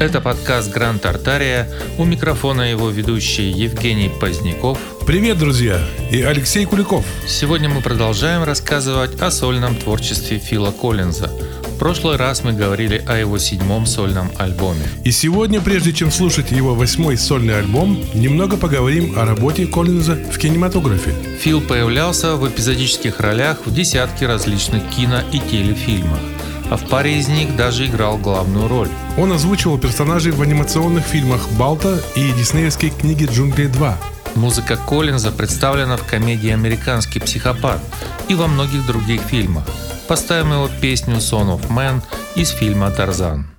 Это подкаст «Гранд Тартария». У микрофона его ведущий Евгений Поздняков. Привет, друзья! И Алексей Куликов. Сегодня мы продолжаем рассказывать о сольном творчестве Фила Коллинза. В прошлый раз мы говорили о его седьмом сольном альбоме. И сегодня, прежде чем слушать его восьмой сольный альбом, немного поговорим о работе Коллинза в кинематографе. Фил появлялся в эпизодических ролях в десятке различных кино и телефильмах а в паре из них даже играл главную роль. Он озвучивал персонажей в анимационных фильмах «Балта» и диснеевской книге «Джунгли 2». Музыка Коллинза представлена в комедии «Американский психопат» и во многих других фильмах. Поставим его песню «Son of Man» из фильма «Тарзан».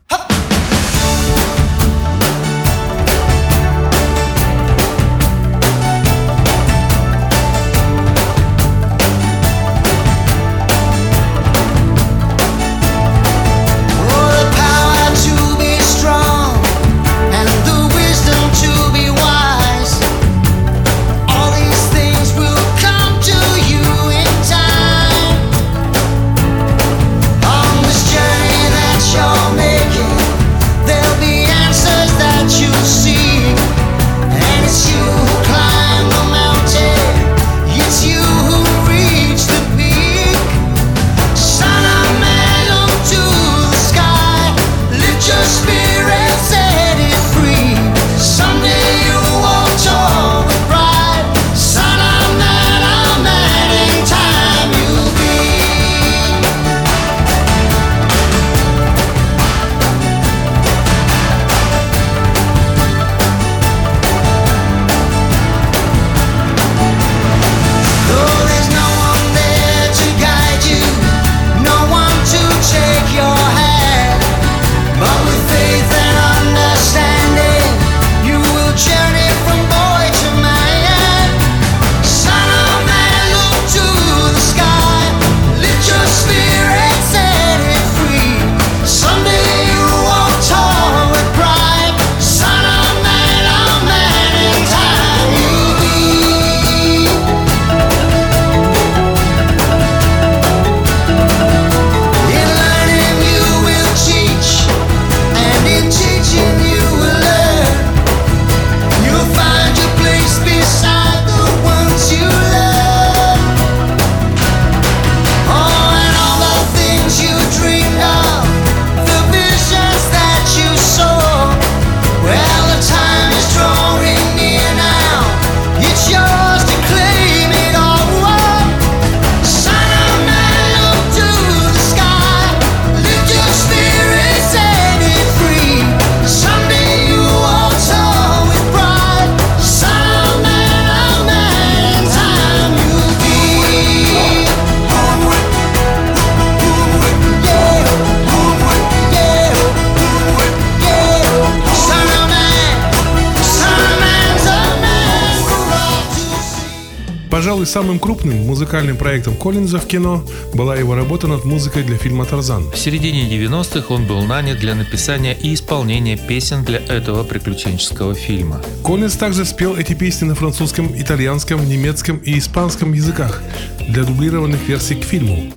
Пожалуй, самым крупным музыкальным проектом Коллинза в кино была его работа над музыкой для фильма «Тарзан». В середине 90-х он был нанят для написания и исполнения песен для этого приключенческого фильма. Коллинз также спел эти песни на французском, итальянском, немецком и испанском языках для дублированных версий к фильму.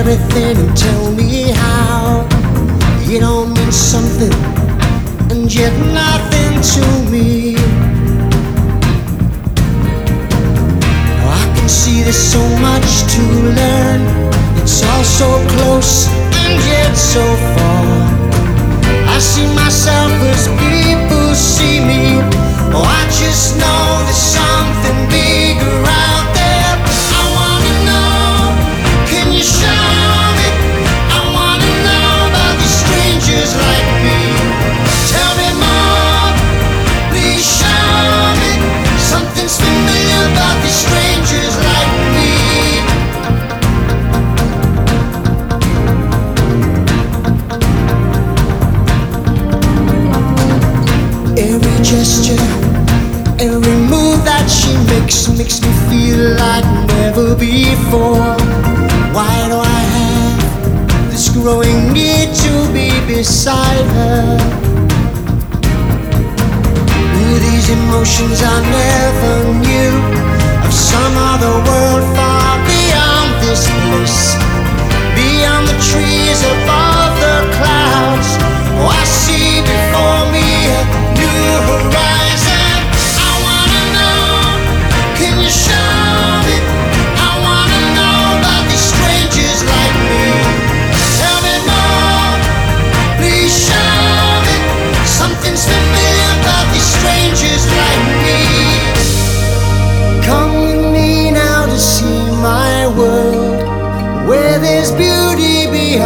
Everything and tell me how. It all means something and yet nothing to me. I can see there's so much to learn. It's all so close and yet so far. I see myself as people see me. Oh, I just know there's something bigger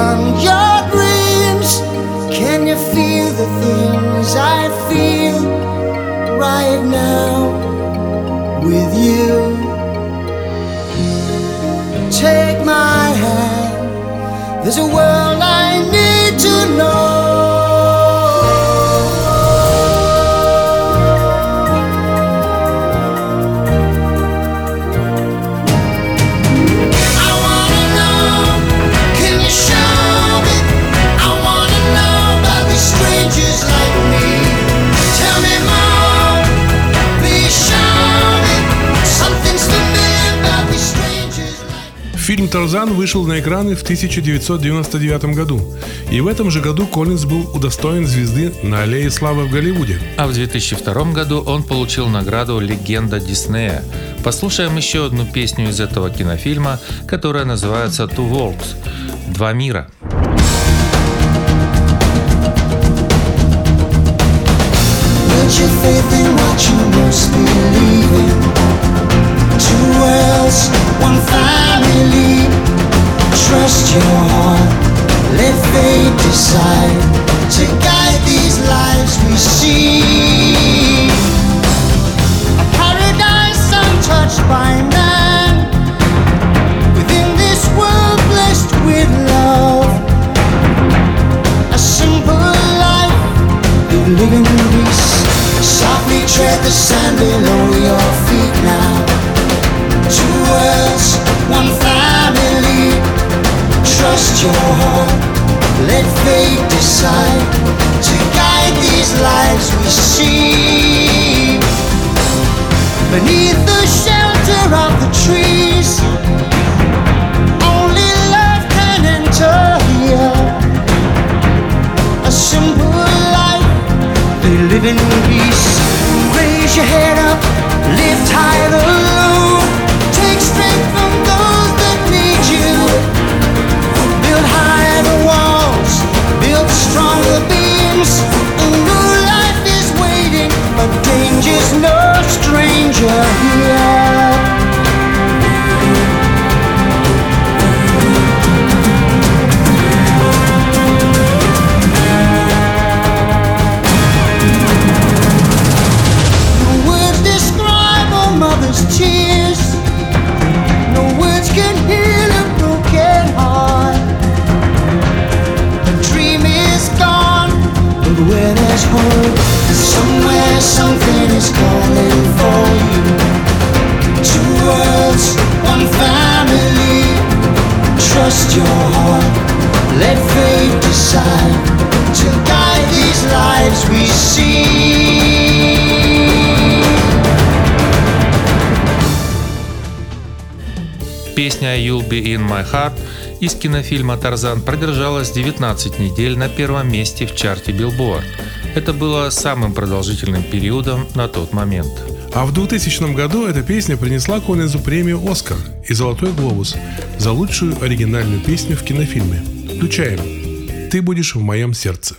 beyond your dreams. Can you feel the things I feel right now with you? Take my hand, there's a world «Тарзан» вышел на экраны в 1999 году. И в этом же году Коллинз был удостоен звезды на Аллее Славы в Голливуде. А в 2002 году он получил награду «Легенда Диснея». Послушаем еще одну песню из этого кинофильма, которая называется «Two Worlds» – «Два мира». Put your faith in what you most believe in. Two worlds, your heart, let fate decide to guide these lives we see. A paradise untouched by man. Within this world blessed with love. A simple life we live in peace. Softly tread the sand below your heart, let fate decide to guide these lives we see. Beneath the shelter of the trees, only love can enter here. A simple life they live in peace. Raise your head up, lift high «You'll be in my heart» из кинофильма «Тарзан» продержалась 19 недель на первом месте в чарте Billboard. Это было самым продолжительным периодом на тот момент. А в 2000 году эта песня принесла Коллинзу премию «Оскар» и «Золотой глобус» за лучшую оригинальную песню в кинофильме. Включаем «Ты будешь в моем сердце».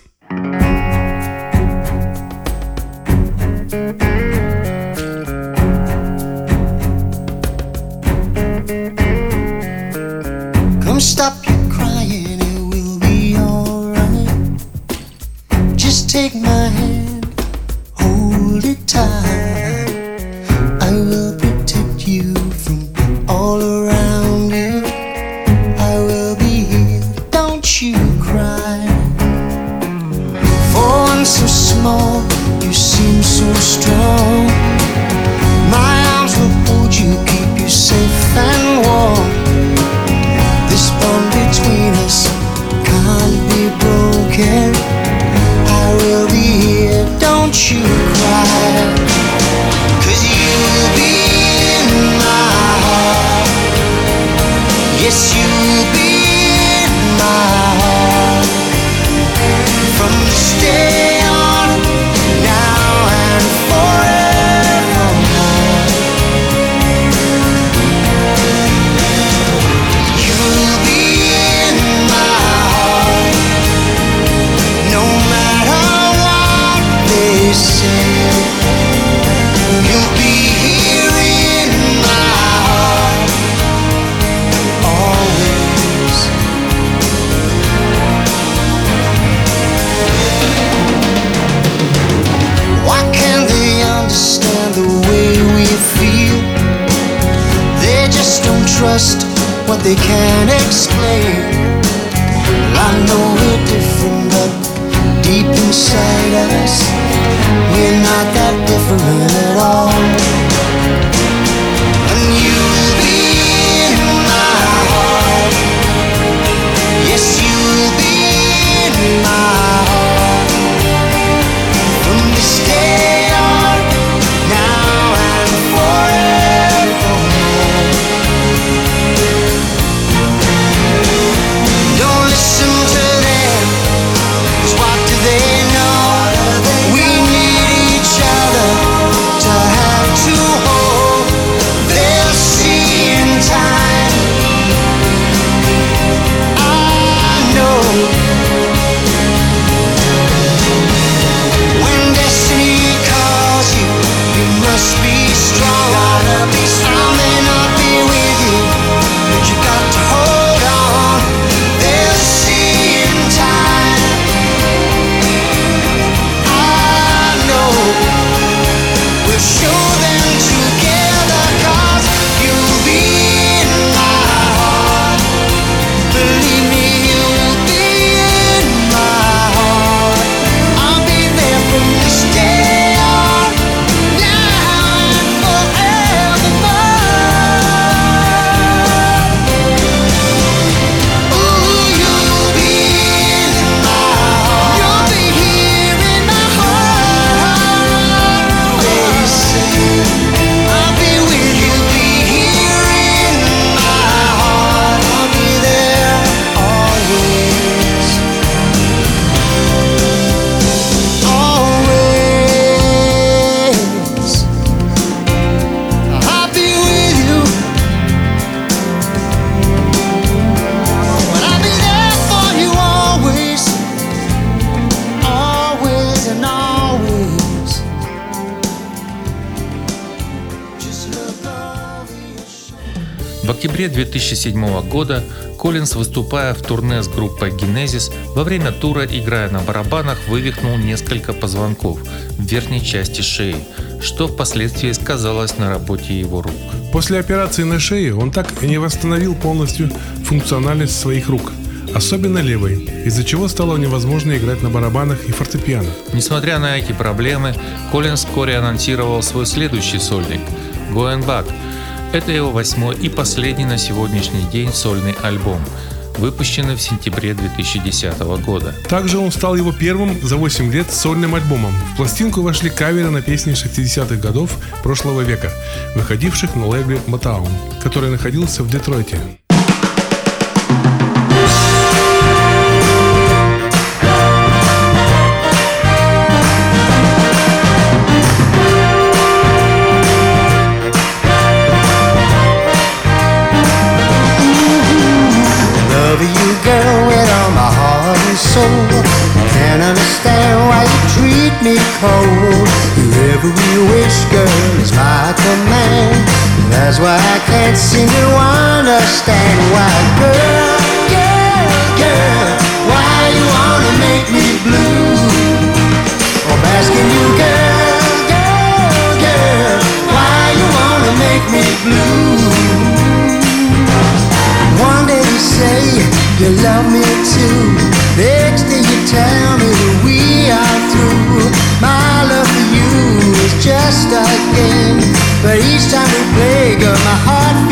Октябре 2007 года Коллинз, выступая в турне с группой Genesis, во время тура, играя на барабанах, вывихнул несколько позвонков в верхней части шеи, что впоследствии сказалось на работе его рук. После операции на шее он так и не восстановил полностью функциональность своих рук, особенно левой, из-за чего стало невозможно играть на барабанах и фортепиано. Несмотря на эти проблемы, Коллинз вскоре анонсировал свой следующий сольник – «Going Back», это его восьмой и последний на сегодняшний день сольный альбом, выпущенный в сентябре 2010 года. Также он стал его первым за 8 лет сольным альбомом. В пластинку вошли каверы на песни 60-х годов прошлого века, выходивших на лейбле Motown, который находился в Детройте. That's why I can't seem to understand why, girl, girl, girl, why you wanna make me blue? I'm asking you, girl, girl, girl, why you wanna make me blue? One day you say you love me too. Next day you tell me we are through. My love for you is just a game. But each time we play, girl, my heart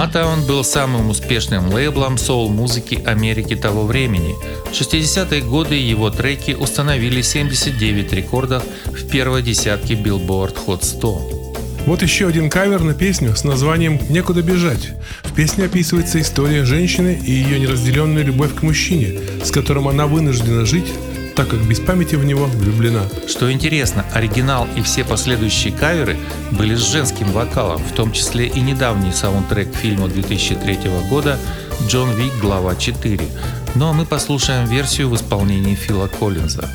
Motown был самым успешным лейблом соул-музыки Америки того времени. В 60-е годы его треки установили 79 рекордов в первой десятке Billboard Hot 100. Вот еще один кавер на песню с названием «Некуда бежать». В песне описывается история женщины и ее неразделенная любовь к мужчине, с которым она вынуждена жить, так как без памяти в него влюблена. Что интересно, оригинал и все последующие каверы были с женским вокалом, в том числе и недавний саундтрек к фильму 2003 года «Джон Вик. Глава 4». Ну а мы послушаем версию в исполнении Фила Коллинза.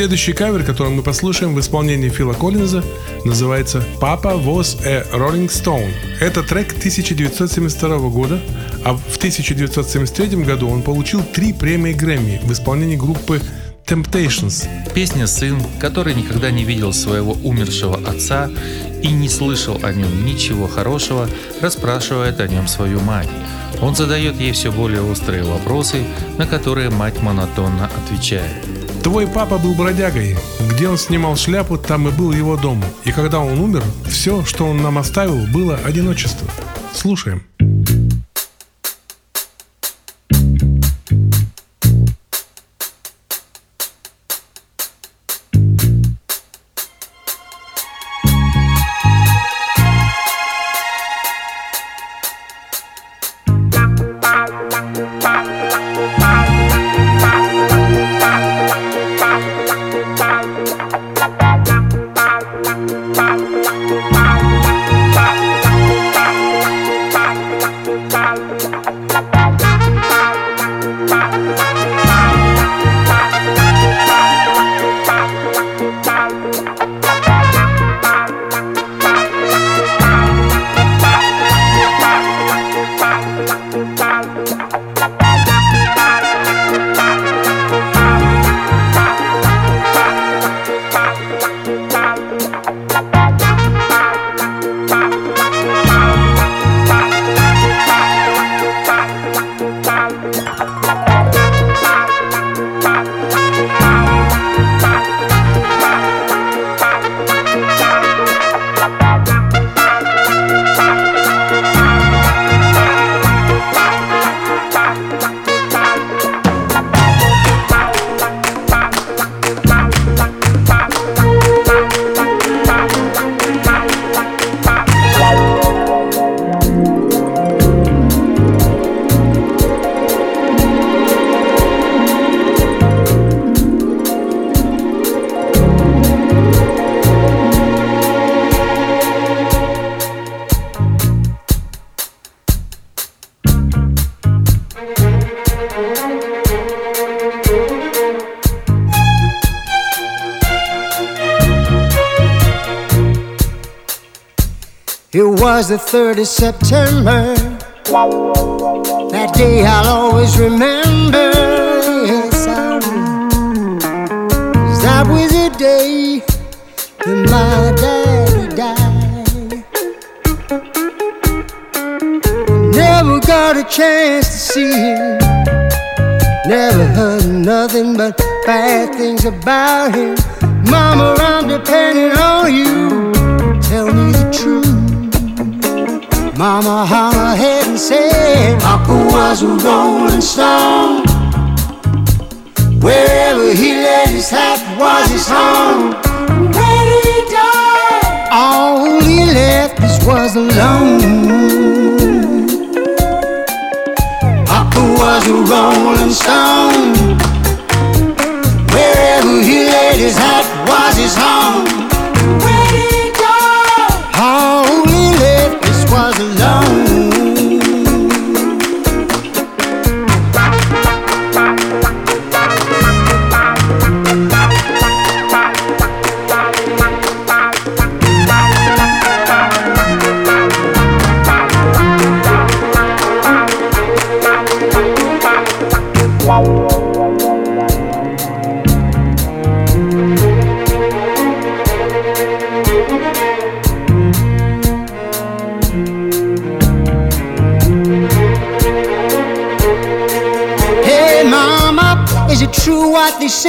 Следующий кавер, который мы послушаем в исполнении Фила Коллинза, называется «Papa was a Rolling Stone». Это трек 1972 года, а в 1973 году он получил три премии Грэмми в исполнении группы Temptations. Песня «Сын», который никогда не видел своего умершего отца и не слышал о нем ничего хорошего, расспрашивает о нем свою мать. Он задает ей все более острые вопросы, на которые мать монотонно отвечает. Твой папа был бродягой. Где он снимал шляпу, там и был его дом. И когда он умер, все, что он нам оставил, было одиночество. Слушаем. Was the 3rd of September. That day I'll always remember. Yes, I that was the day that my daddy died. Never got a chance to see him. Never heard nothing but bad things about him. Mama, I'm depending on you. Tell me. Mama hung her head and said, Papa was a rolling stone. Wherever he laid his hat was his home. When he died, all he left us was alone. Papa was a rolling stone. Wherever he laid his hat was his home.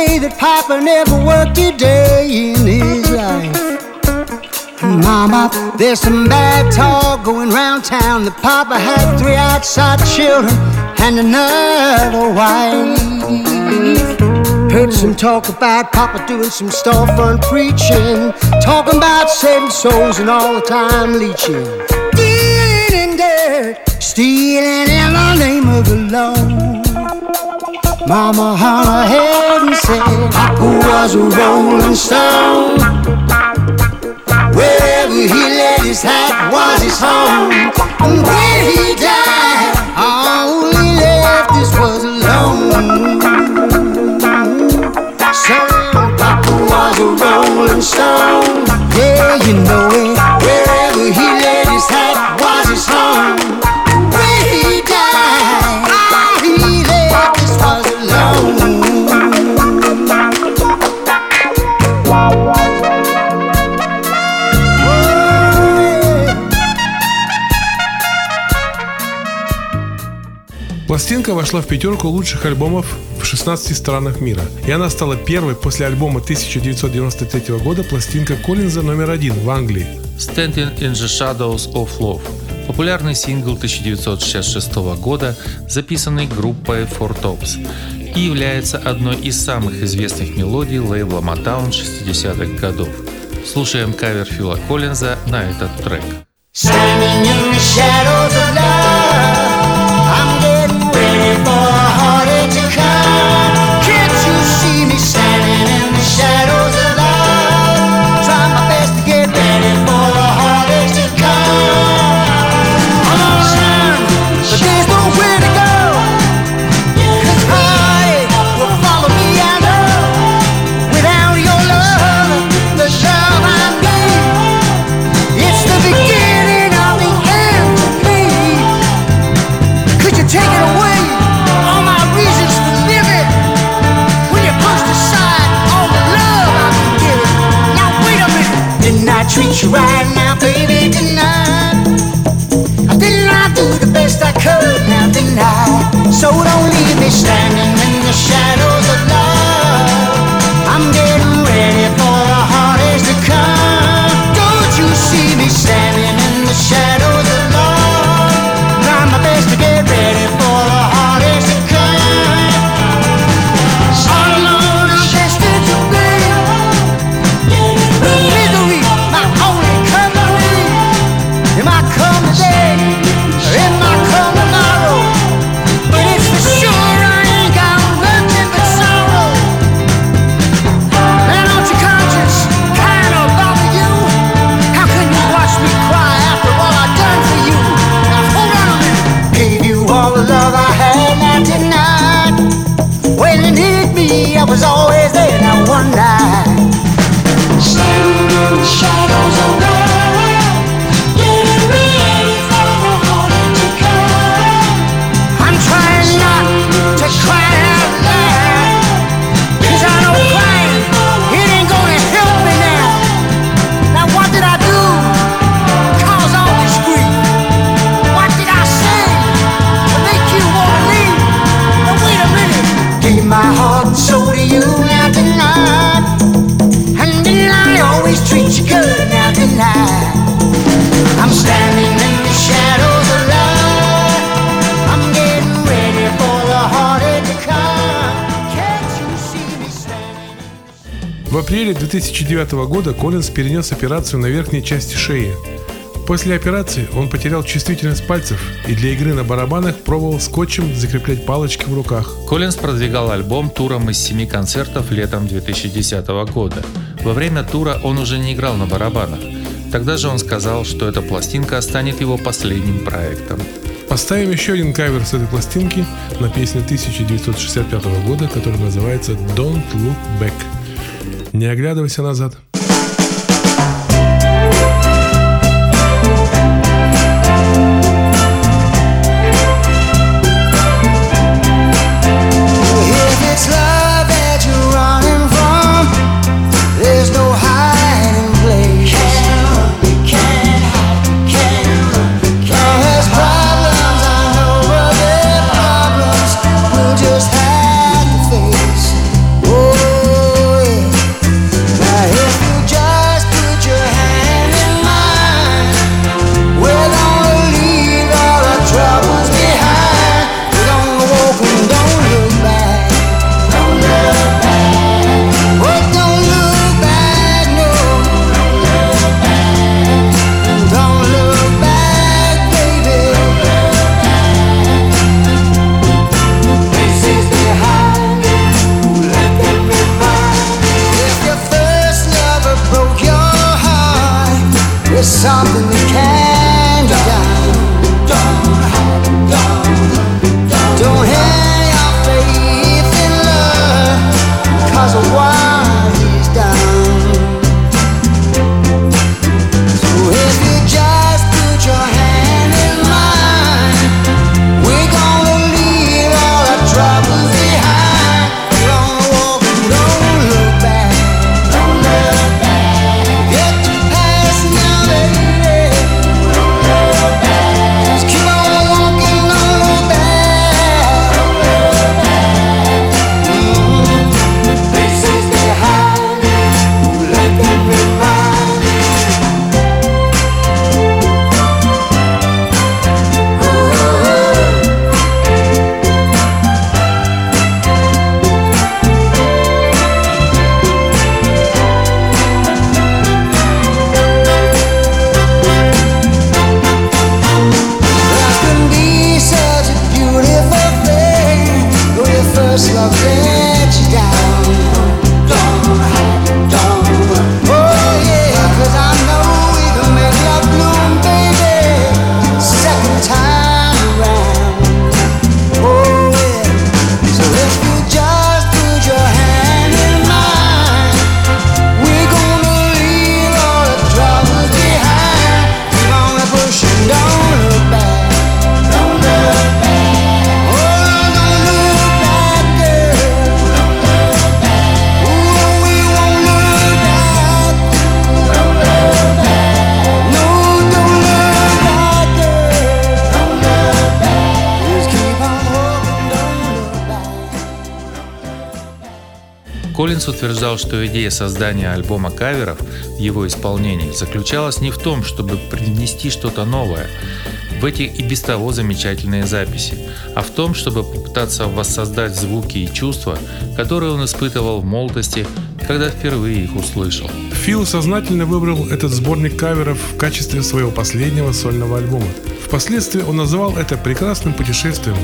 Say that Papa never worked a day in his life? Mama, there's some bad talk going round town that Papa had three outside children and another wife. Heard some talk about Papa doing some storefront preaching, talking about saving souls and all the time leeching. Dealing in dirt, stealing in the name of the Lord. Mama hung her head and said, Papa was a rolling stone. Wherever he laid his hat was his home. And when he died, all he left us was alone. So Papa was a rolling stone. Yeah, you know it. Пластинка вошла в пятерку лучших альбомов в 16 странах мира. И она стала первой после альбома 1993 года пластинка Коллинза номер один в Англии. Standing in the Shadows of Love – популярный сингл 1966 года, записанный группой Four Tops и является одной из самых известных мелодий лейбла Motown 60-х годов. Слушаем кавер Фила Коллинза на этот трек. Standing in the shadows Right now, baby? I? Didn't I do the best I could? Now? So don't leave me standing in the shadows апреле 2009 года Коллинз перенес операцию на верхней части шеи. После операции он потерял чувствительность пальцев и для игры на барабанах пробовал скотчем закреплять палочки в руках. Коллинз продвигал альбом туром из семи концертов летом 2010 года. Во время тура он уже не играл на барабанах. Тогда же он сказал, что эта пластинка станет его последним проектом. Поставим еще один кавер с этой пластинки на песню 1965 года, которая называется «Don't Look Back». Не оглядывайся назад. Коллинс утверждал, что идея создания альбома каверов в его исполнении заключалась не в том, чтобы принести что-то новое в эти и без того замечательные записи, а в том, чтобы попытаться воссоздать звуки и чувства, которые он испытывал в молодости, когда впервые их услышал. Фил сознательно выбрал этот сборник каверов в качестве своего последнего сольного альбома. Впоследствии он называл это прекрасным путешествием,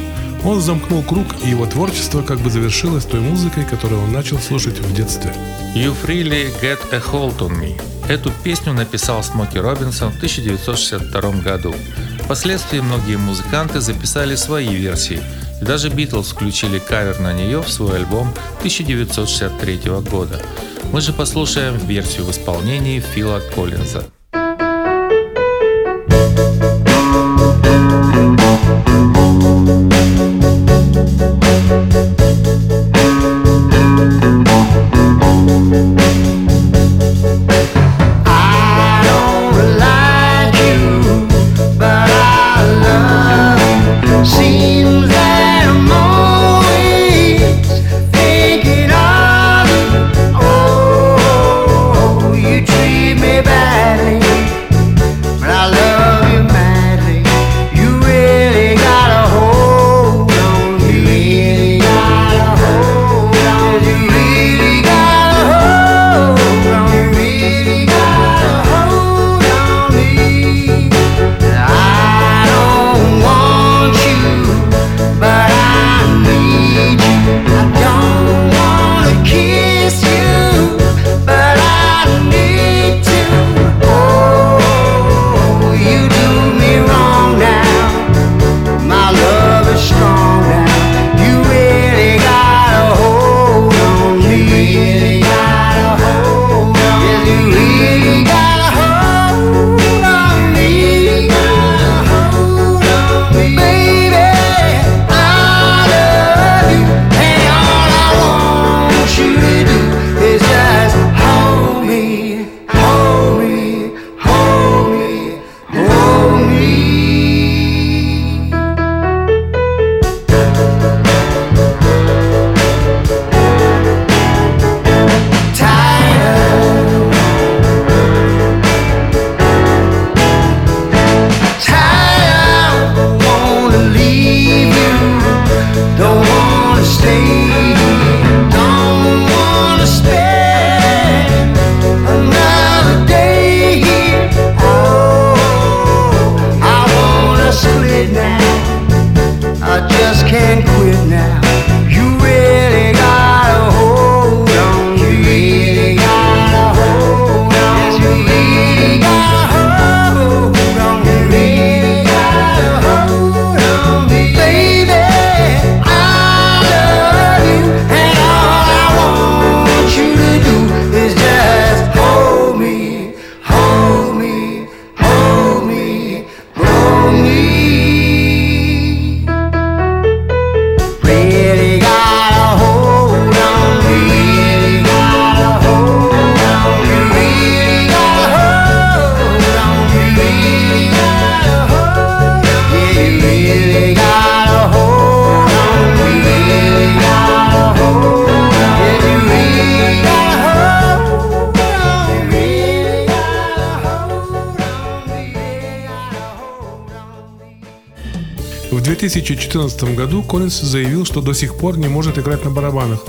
он замкнул круг, и его творчество как бы завершилось той музыкой, которую он начал слушать в детстве. You Freely Get a Hold on Me. Эту песню написал Смоки Робинсон в 1962 году. Впоследствии многие музыканты записали свои версии, и даже Битлз включили кавер на нее в свой альбом 1963 года. Мы же послушаем версию в исполнении Фила Коллинза. 2014 году Коллинс заявил, что до сих пор не может играть на барабанах.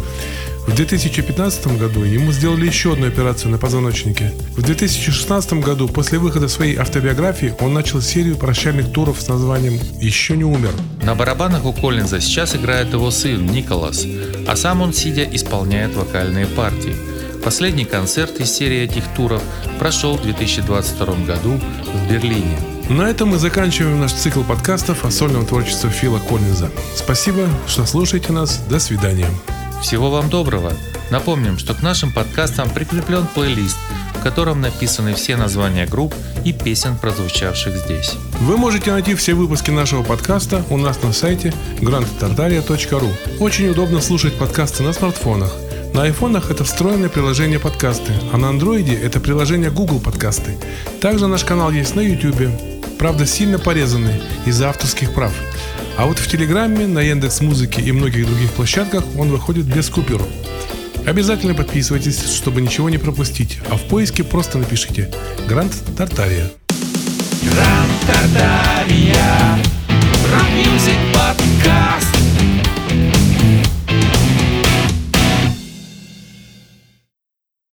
В 2015 году ему сделали еще одну операцию на позвоночнике. В 2016 году, после выхода своей автобиографии, он начал серию прощальных туров с названием «Еще не умер». На барабанах у Коллинза сейчас играет его сын Николас, а сам он, сидя, исполняет вокальные партии. Последний концерт из серии этих туров прошел в 2022 году в Берлине. На этом мы заканчиваем наш цикл подкастов о сольном творчестве Фила Коллинза. Спасибо, что слушаете нас. До свидания. Всего вам доброго! Напомним, что к нашим подкастам прикреплен плейлист, в котором написаны все названия групп и песен, прозвучавших здесь. Вы можете найти все выпуски нашего подкаста у нас на сайте grandtartaria.ru. Очень удобно слушать подкасты на смартфонах. На айфонах это встроенное приложение подкасты, а на андроиде это приложение Google подкасты. Также наш канал есть на YouTube, правда сильно порезанный из-за авторских прав. А вот в Телеграме, на Яндекс Музыке и многих других площадках он выходит без купюр. Обязательно подписывайтесь, чтобы ничего не пропустить, а в поиске просто напишите «Гранд Тартария». Гранд Тартария Rock music подкаст